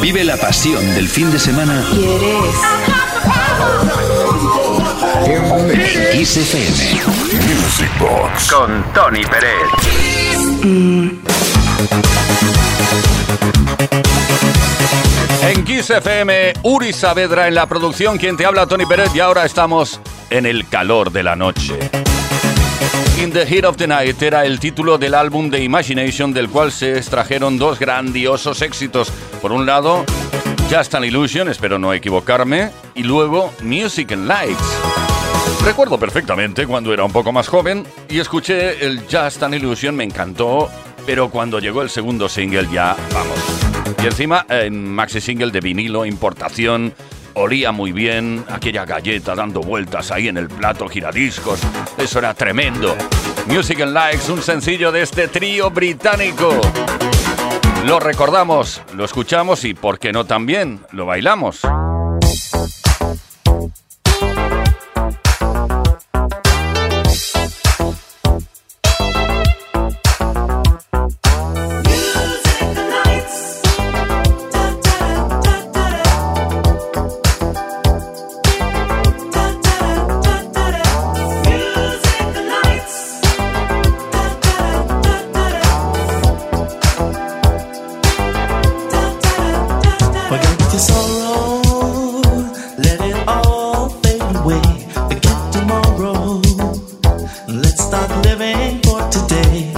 Vive la pasión del fin de semana ¿Quieres? en Kiss FM. Music Box con Tony Pérez. En Kiss FM, Uri Saavedra en la producción, quien te habla Tony Pérez y ahora estamos en el calor de la noche. In the Heat of the Night era el título del álbum de Imagination del cual se extrajeron dos grandiosos éxitos. Por un lado, Just an Illusion, espero no equivocarme, y luego Music and Lights. Recuerdo perfectamente cuando era un poco más joven y escuché el Just an Illusion, me encantó, pero cuando llegó el segundo single ya, vamos. Y encima en maxi single de vinilo, importación, olía muy bien, aquella galleta dando vueltas ahí en el plato giradiscos, eso era tremendo. Music and Likes, un sencillo de este trío británico. Lo recordamos, lo escuchamos y, ¿por qué no también? Lo bailamos. For today.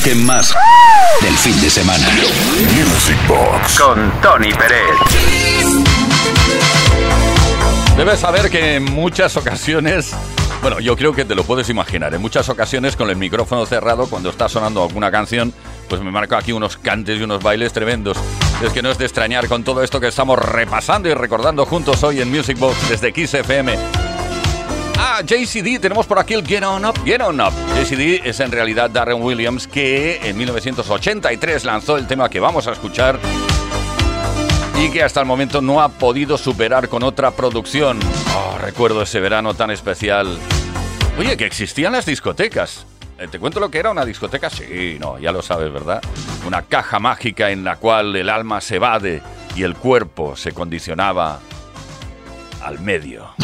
Toque más del fin de semana. Music Box con Tony Pérez. Debes saber que en muchas ocasiones, bueno, yo creo que te lo puedes imaginar, en muchas ocasiones con el micrófono cerrado, cuando está sonando alguna canción, pues me marco aquí unos cantes y unos bailes tremendos. Es que no es de extrañar con todo esto que estamos repasando y recordando juntos hoy en Music Box desde Kiss FM. Ah, JCD, tenemos por aquí el Get On Up, Get On Up. JCD es en realidad Darren Williams que en 1983 lanzó el tema que vamos a escuchar y que hasta el momento no ha podido superar con otra producción. Oh, recuerdo ese verano tan especial. Oye, que existían las discotecas. Eh, ¿Te cuento lo que era una discoteca? Sí, no, ya lo sabes, ¿verdad? Una caja mágica en la cual el alma se evade y el cuerpo se condicionaba al medio.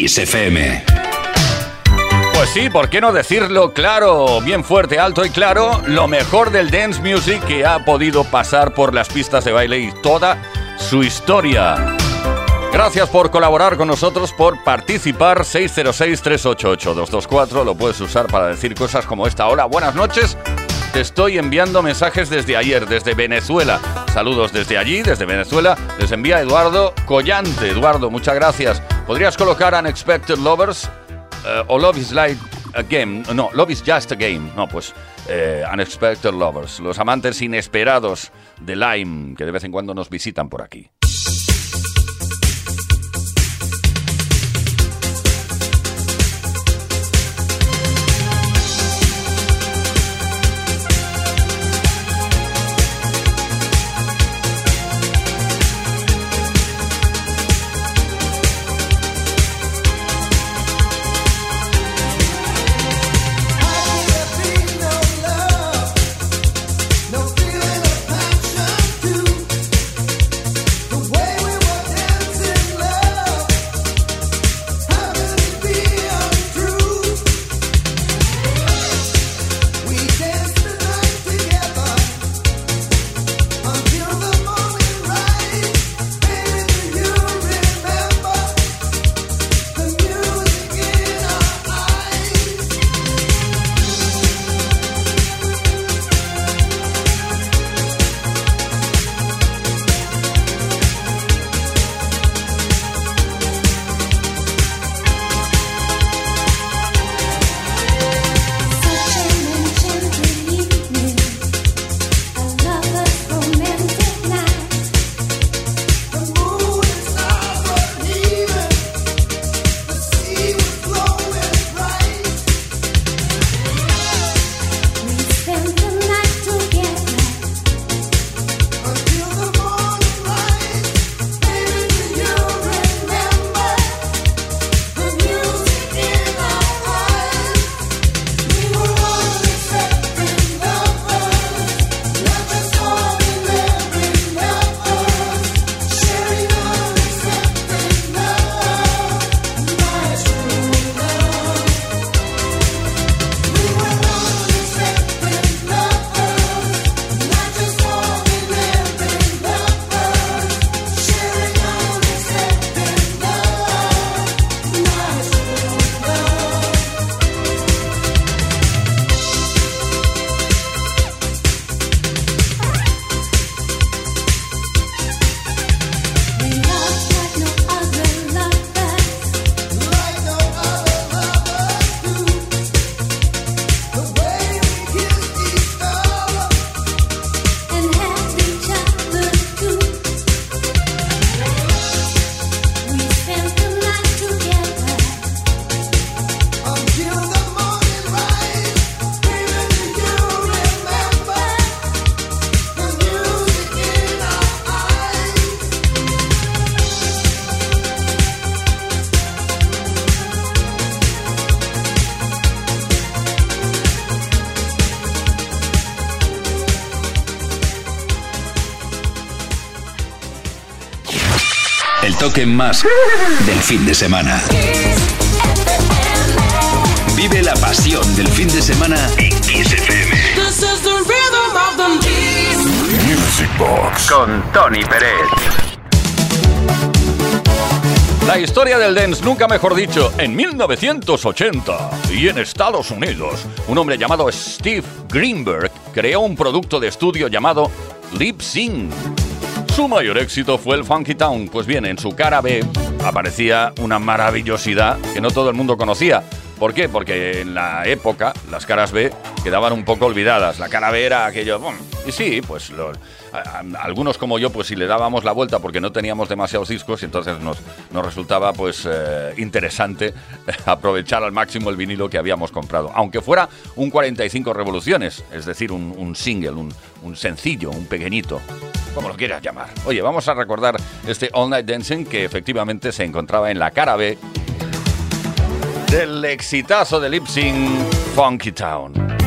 Kiss FM. Pues sí, ¿por qué no decirlo claro, bien fuerte, alto y claro? Lo mejor del dance music que ha podido pasar por las pistas de baile y toda su historia. Gracias por colaborar con nosotros, por participar. 606-388-224. Lo puedes usar para decir cosas como esta. Hola, buenas noches. Te estoy enviando mensajes desde ayer, desde Venezuela. Saludos desde allí, desde Venezuela. Les envía Eduardo Collante. Eduardo, muchas gracias. ¿Podrías colocar Unexpected Lovers? Eh, o Love is Like a Game. No, Love is Just a Game. No, pues eh, Unexpected Lovers. Los amantes inesperados de Lime, que de vez en cuando nos visitan por aquí. Toque más del fin de semana. Vive la pasión del fin de semana en Kiss FM. Music Box con Tony Pérez. La historia del dance, nunca mejor dicho, en 1980 y en Estados Unidos, un hombre llamado Steve Greenberg creó un producto de estudio llamado Lip Sync su mayor éxito fue el Funky Town. Pues bien, en su cara B aparecía una maravillosidad que no todo el mundo conocía. ¿Por qué? Porque en la época las caras B quedaban un poco olvidadas. La cara B era aquello... y sí, pues algunos como yo, pues si le dábamos la vuelta porque no teníamos demasiados discos y entonces nos, nos resultaba pues eh, interesante aprovechar al máximo el vinilo que habíamos comprado. Aunque fuera un 45 revoluciones, es decir, un, single, un, un sencillo, un pequeñito como lo quieras llamar. Oye, vamos a recordar este All Night Dancing que efectivamente se encontraba en la cara B del exitazo de Lip Funky Town.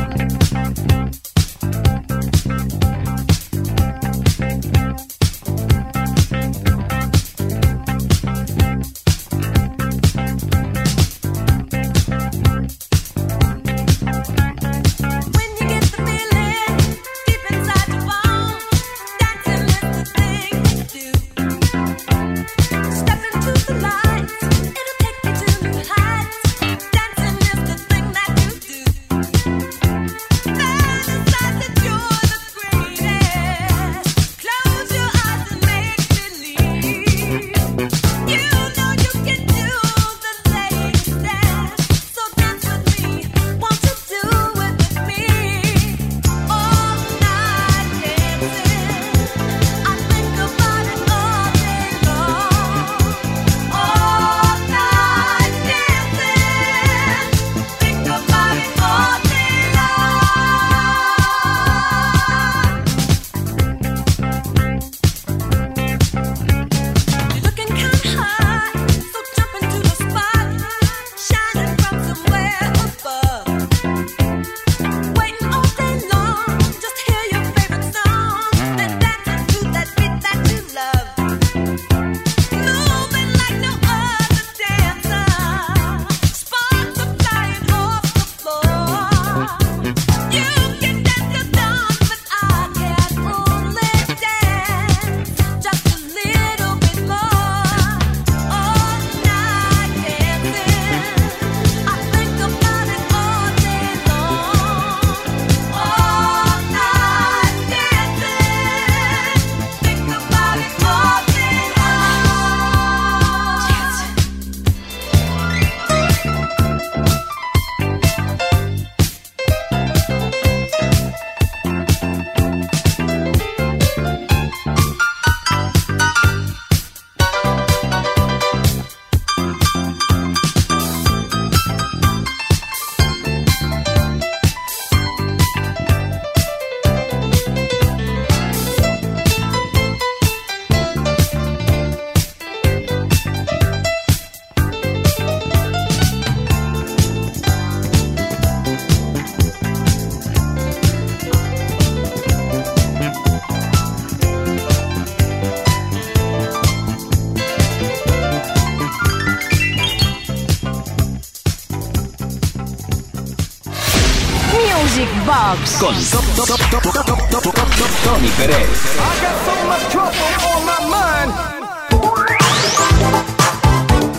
Tony Pérez.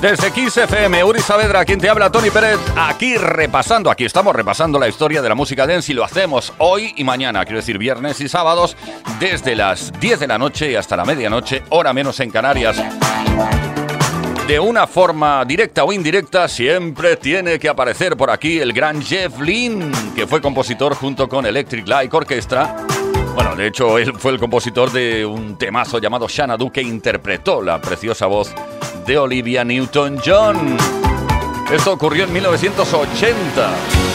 Desde Kiss FM, Uri Saavedra, quien te habla, Tony Pérez, aquí repasando, aquí estamos repasando la historia de la música dance y lo hacemos hoy y mañana, quiero decir viernes y sábados, desde las 10 de la noche y hasta la medianoche, hora menos en Canarias. De una forma directa o indirecta, siempre tiene que aparecer por aquí el gran Jeff Lynne, que fue compositor junto con Electric Light Orchestra. Bueno, de hecho, él fue el compositor de un temazo llamado Xanadu que interpretó la preciosa voz de Olivia Newton-John. Esto ocurrió en 1980.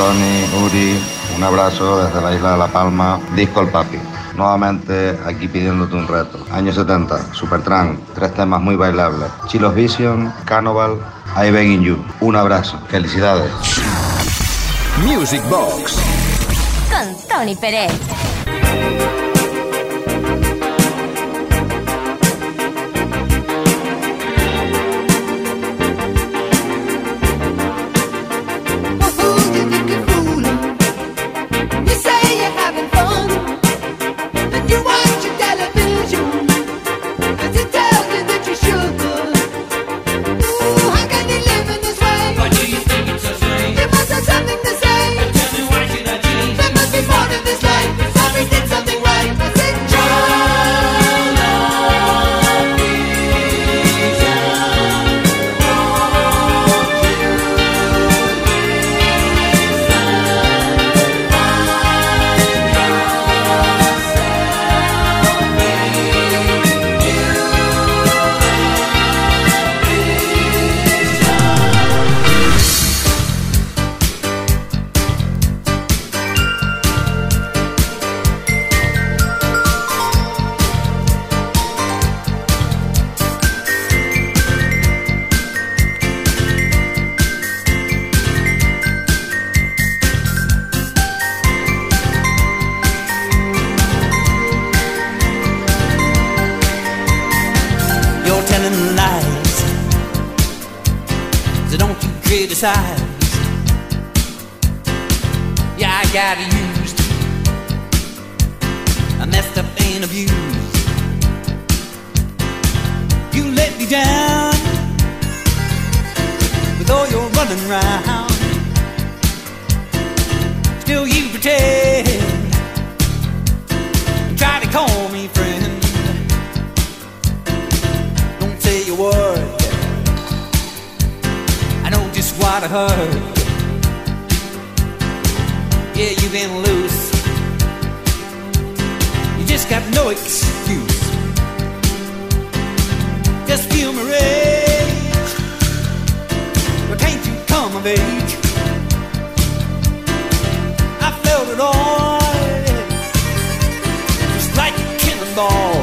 Tony, Uri, un abrazo desde la isla de La Palma, Disco El Papi. Nuevamente aquí pidiéndote un reto. Año 70, Supertramp, tres temas muy bailables. Chilos Vision, Carnival, I Begging You. Un abrazo, felicidades. Music Box. Con Tony Pérez. so don't you criticize. Yeah, I got used, I messed up and abused. You let me down with all your running around. Still, you pretend, and try to call me friend. quite hurt. Yeah, you've been loose. You just got no excuse. Just feel my rage. But can't you come of age? I felt it all. Just like a killing.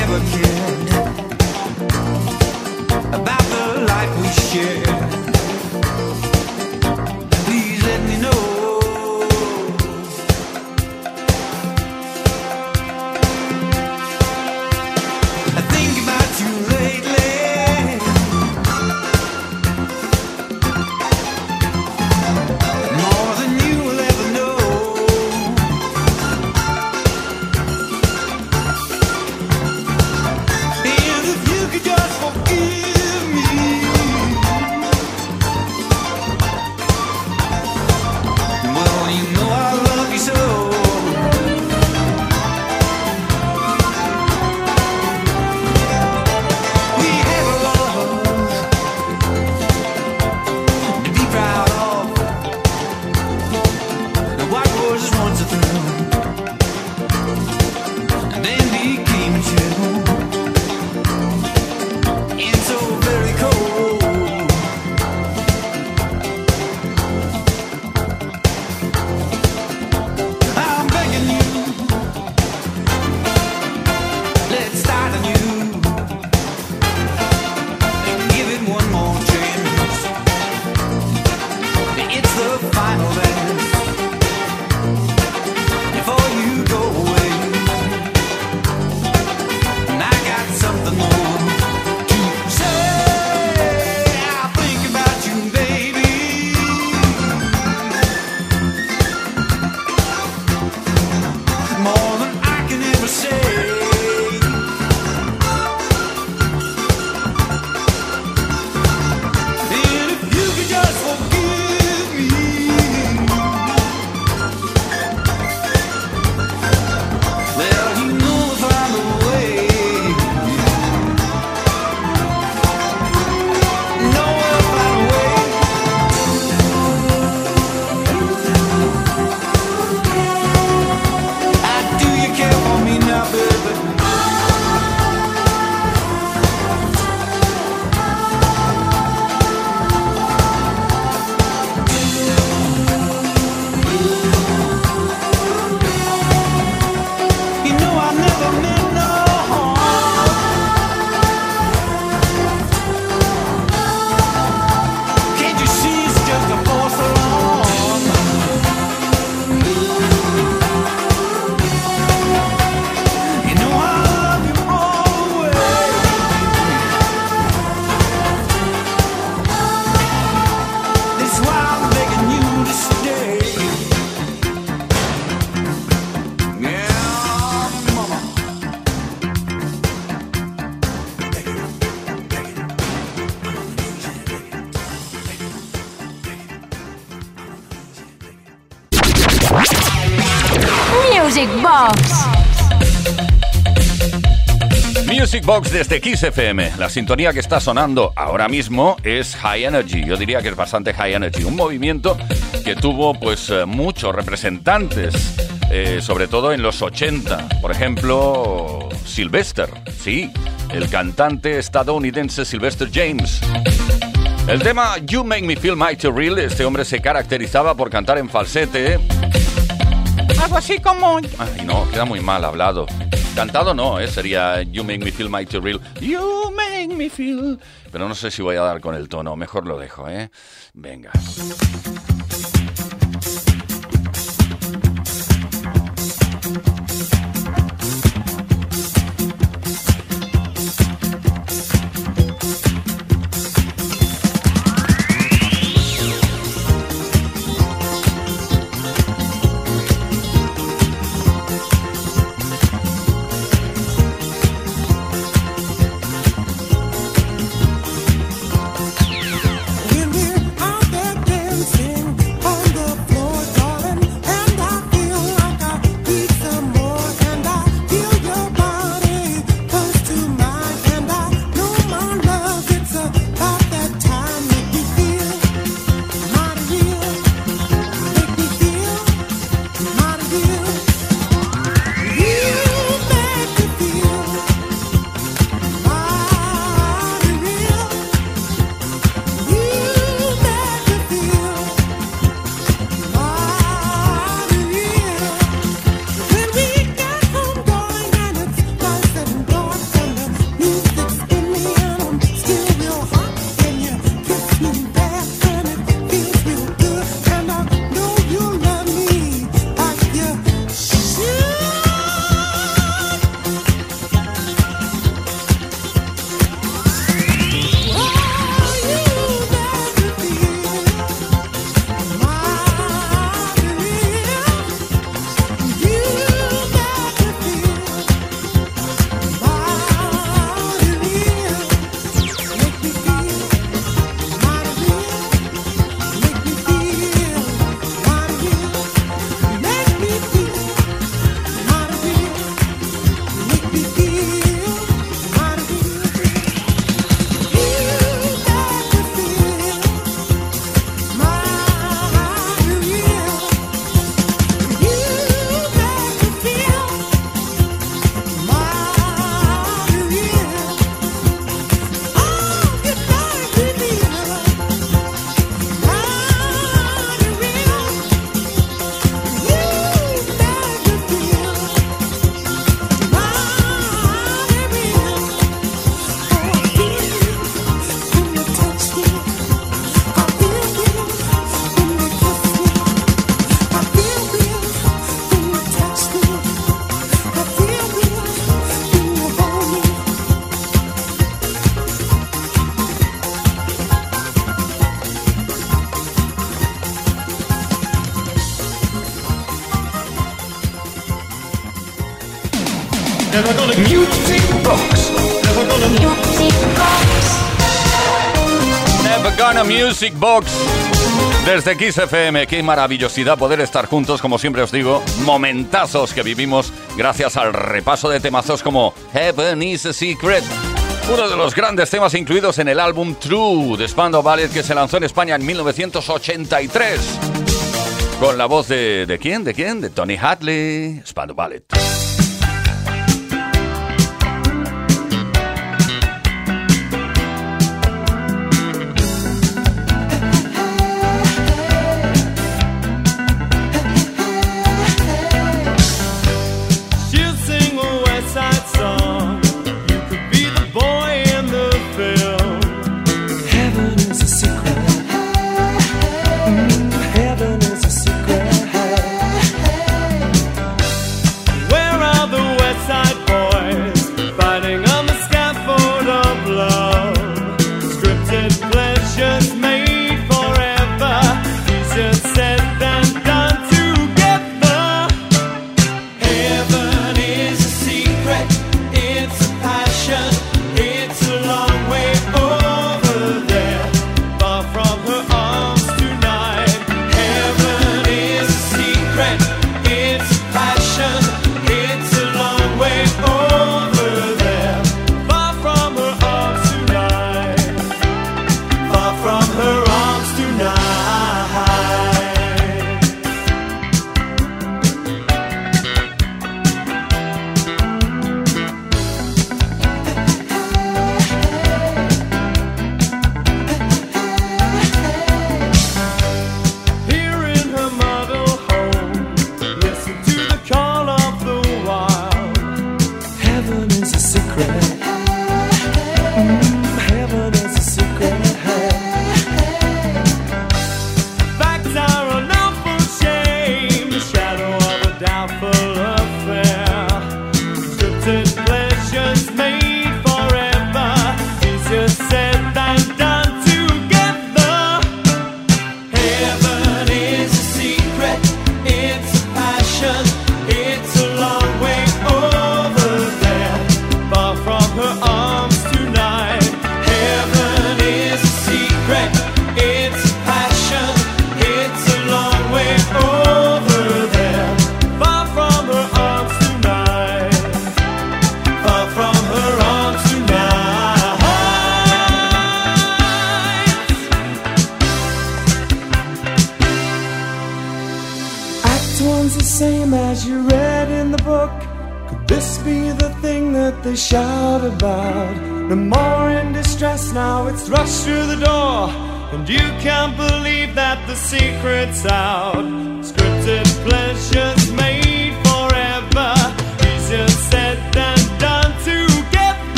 never cared about the life we shared. Music Box desde Kiss FM. La sintonía que está sonando ahora mismo es High Energy. Yo diría que es bastante High Energy. Un movimiento que tuvo pues eh, muchos representantes, eh, sobre todo en los 80. Por ejemplo, Sylvester. Sí, el cantante estadounidense Sylvester James. El tema You Make Me Feel Mighty Real, este hombre se caracterizaba por cantar en falsete. Algo así como... Ay, no, queda muy mal hablado. Cantado no, ¿eh? sería You Make Me Feel Mighty Real. You Make Me Feel... Pero no sé si voy a dar con el tono, mejor lo dejo, ¿eh? Venga. Music Box. Never Gonna Music Box. Desde Kiss FM, qué maravillosidad poder estar juntos, como siempre os digo, momentazos que vivimos gracias al repaso de temazos como Heaven is a Secret. Uno de los grandes temas incluidos en el álbum True de Spandau Ballet que se lanzó en España en 1983. Con la voz de... ¿De quién? ¿De quién? De Tony Hadley. Spandau Ballet.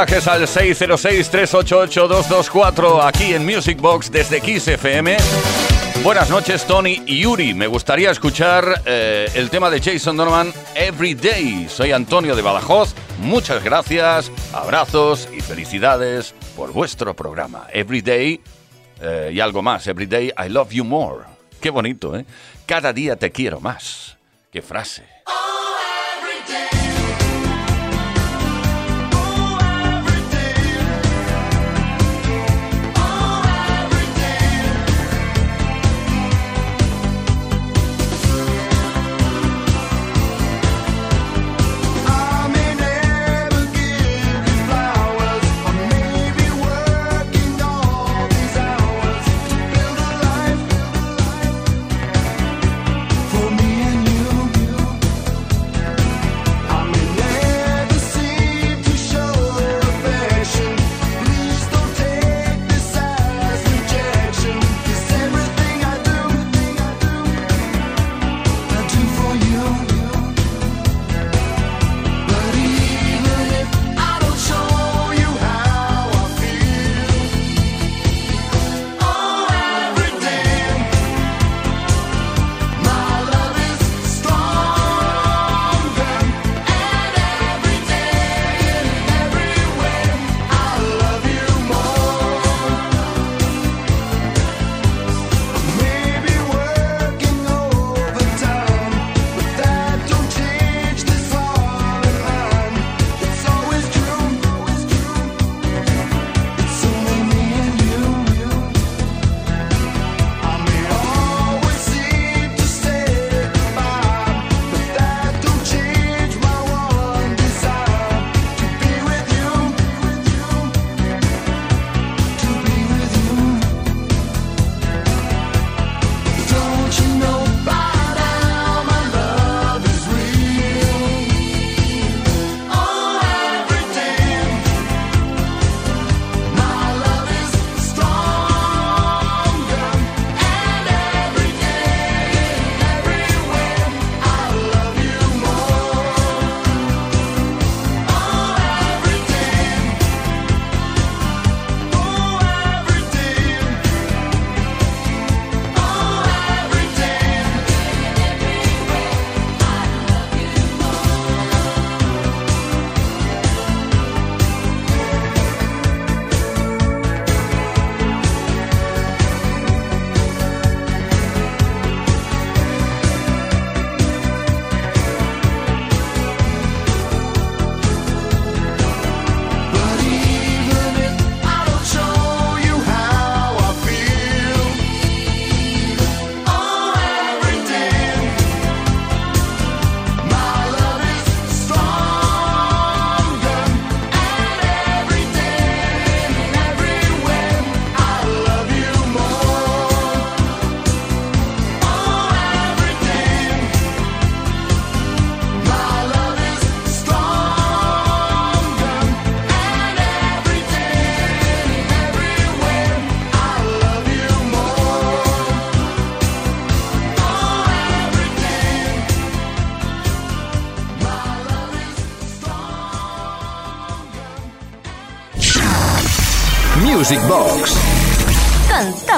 mensajes al 606-388-224 aquí en Music Box desde Kiss FM. Buenas noches, Tony y Yuri. Me gustaría escuchar eh, el tema de Jason Donovan Every Day. Soy Antonio de Badajoz. Muchas gracias, abrazos y felicidades por vuestro programa. Every Day eh, y algo más. Every Day I Love You More. Qué bonito, ¿eh? Cada día te quiero más. Qué frase.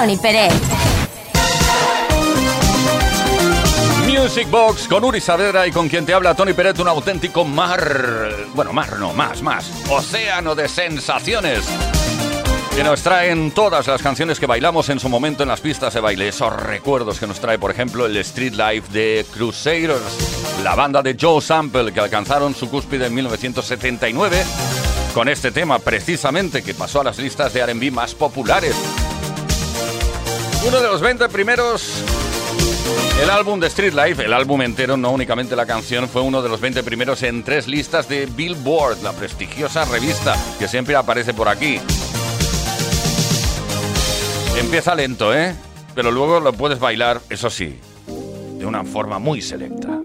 Tony Pérez. Music Box con Uri Saavedra y con quien te habla Tony Peret, un auténtico mar. Bueno, mar no, más, más. Océano de sensaciones. Que nos traen todas las canciones que bailamos en su momento en las pistas de baile. Esos recuerdos que nos trae, por ejemplo, el Street Life de Crusaders, la banda de Joe Sample, que alcanzaron su cúspide en 1979 con este tema, precisamente, que pasó a las listas de RB más populares. Uno de los 20 primeros el álbum de Street Life, el álbum entero, no únicamente la canción, fue uno de los 20 primeros en tres listas de Billboard, la prestigiosa revista que siempre aparece por aquí. Empieza lento, ¿eh? Pero luego lo puedes bailar, eso sí, de una forma muy selecta.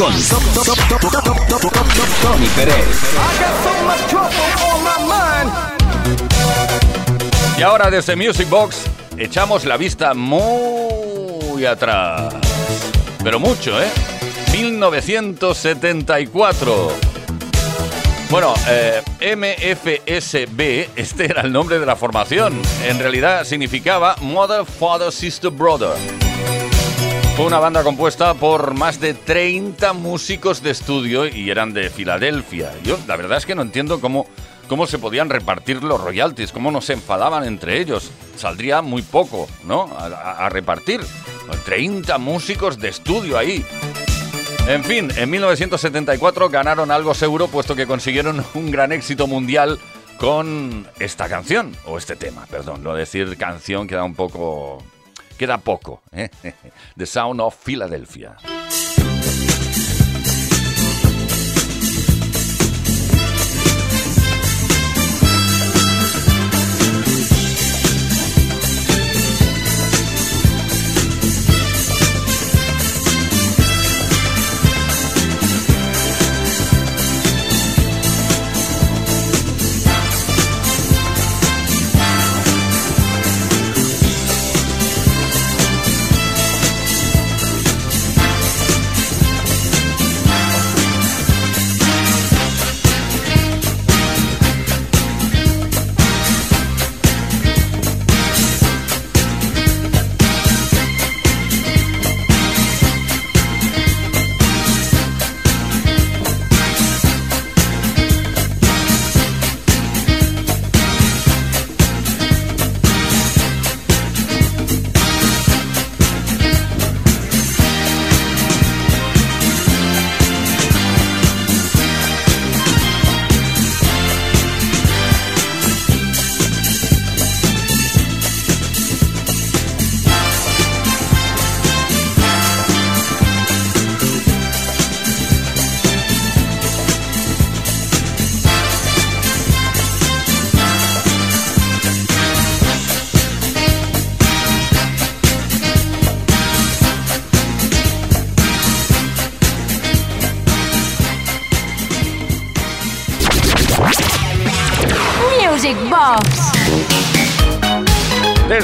Con Tony Pérez. Y ahora desde Music Box echamos la vista muy atrás. Pero mucho, ¿eh? 1974. Bueno, eh, MFSB, este era el nombre de la formación. En realidad significaba Mother, Father, Sister, Brother. Fue una banda compuesta por más de 30 músicos de estudio y eran de Filadelfia. Yo la verdad es que no entiendo cómo, cómo se podían repartir los royalties, cómo no se enfadaban entre ellos. Saldría muy poco, ¿no? A, repartir. 30 músicos de estudio ahí. En fin, en 1974 ganaron algo seguro puesto que consiguieron un gran éxito mundial con esta canción, o este tema, perdón, no decir canción queda un poco... queda poco, ¿eh? The Sound of Philadelphia.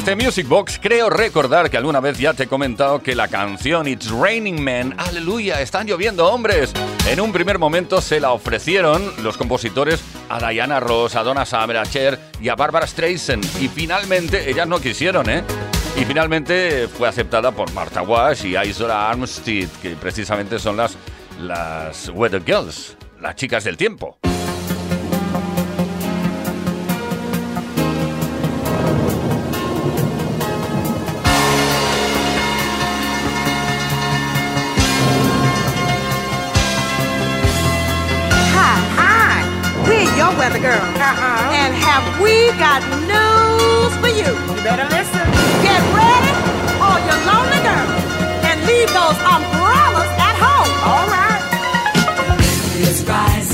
Desde Music Box creo recordar que alguna vez ya te he comentado que la canción It's Raining Men, aleluya, están lloviendo hombres. En un primer momento se la ofrecieron los compositores a Diana Ross, a Donna Summer, a Cher y a Barbara Streisand y finalmente ellas no quisieron, ¿eh? Y finalmente fue aceptada por Martha Wash y Isola Armstead, que precisamente son las, las Weather Girls, las chicas del tiempo. Girl. Uh-huh. And have we got news for you? You better listen. Get ready, all you lonely girls, and leave those umbrellas at home. All right. It's rising.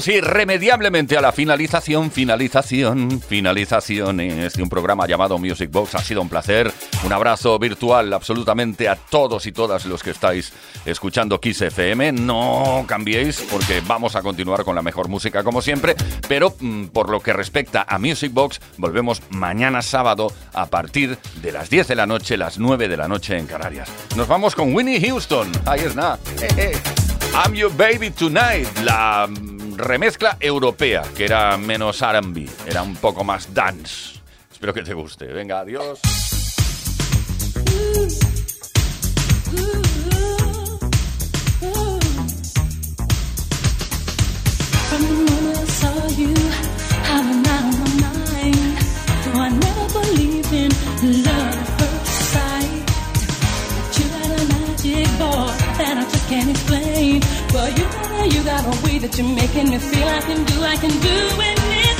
Llegamos irremediablemente a la finalización, finalización, finalizaciones de un programa llamado Music Box. Ha sido un placer. Un abrazo virtual absolutamente a todos y todas los que estáis escuchando Kiss FM. No cambiéis porque vamos a continuar con la mejor música como siempre. Pero mm, por lo que respecta a Music Box, volvemos mañana sábado a partir de las 10 de la noche, las 9 de la noche en Canarias. Nos vamos con Winnie Houston. Ahí es nada. I'm Your Baby Tonight, la remezcla europea, que era menos R&B, era un poco más dance. Espero que te guste. Venga, adiós. But you a, you got a way that you're making me feel. I can do, I can do anything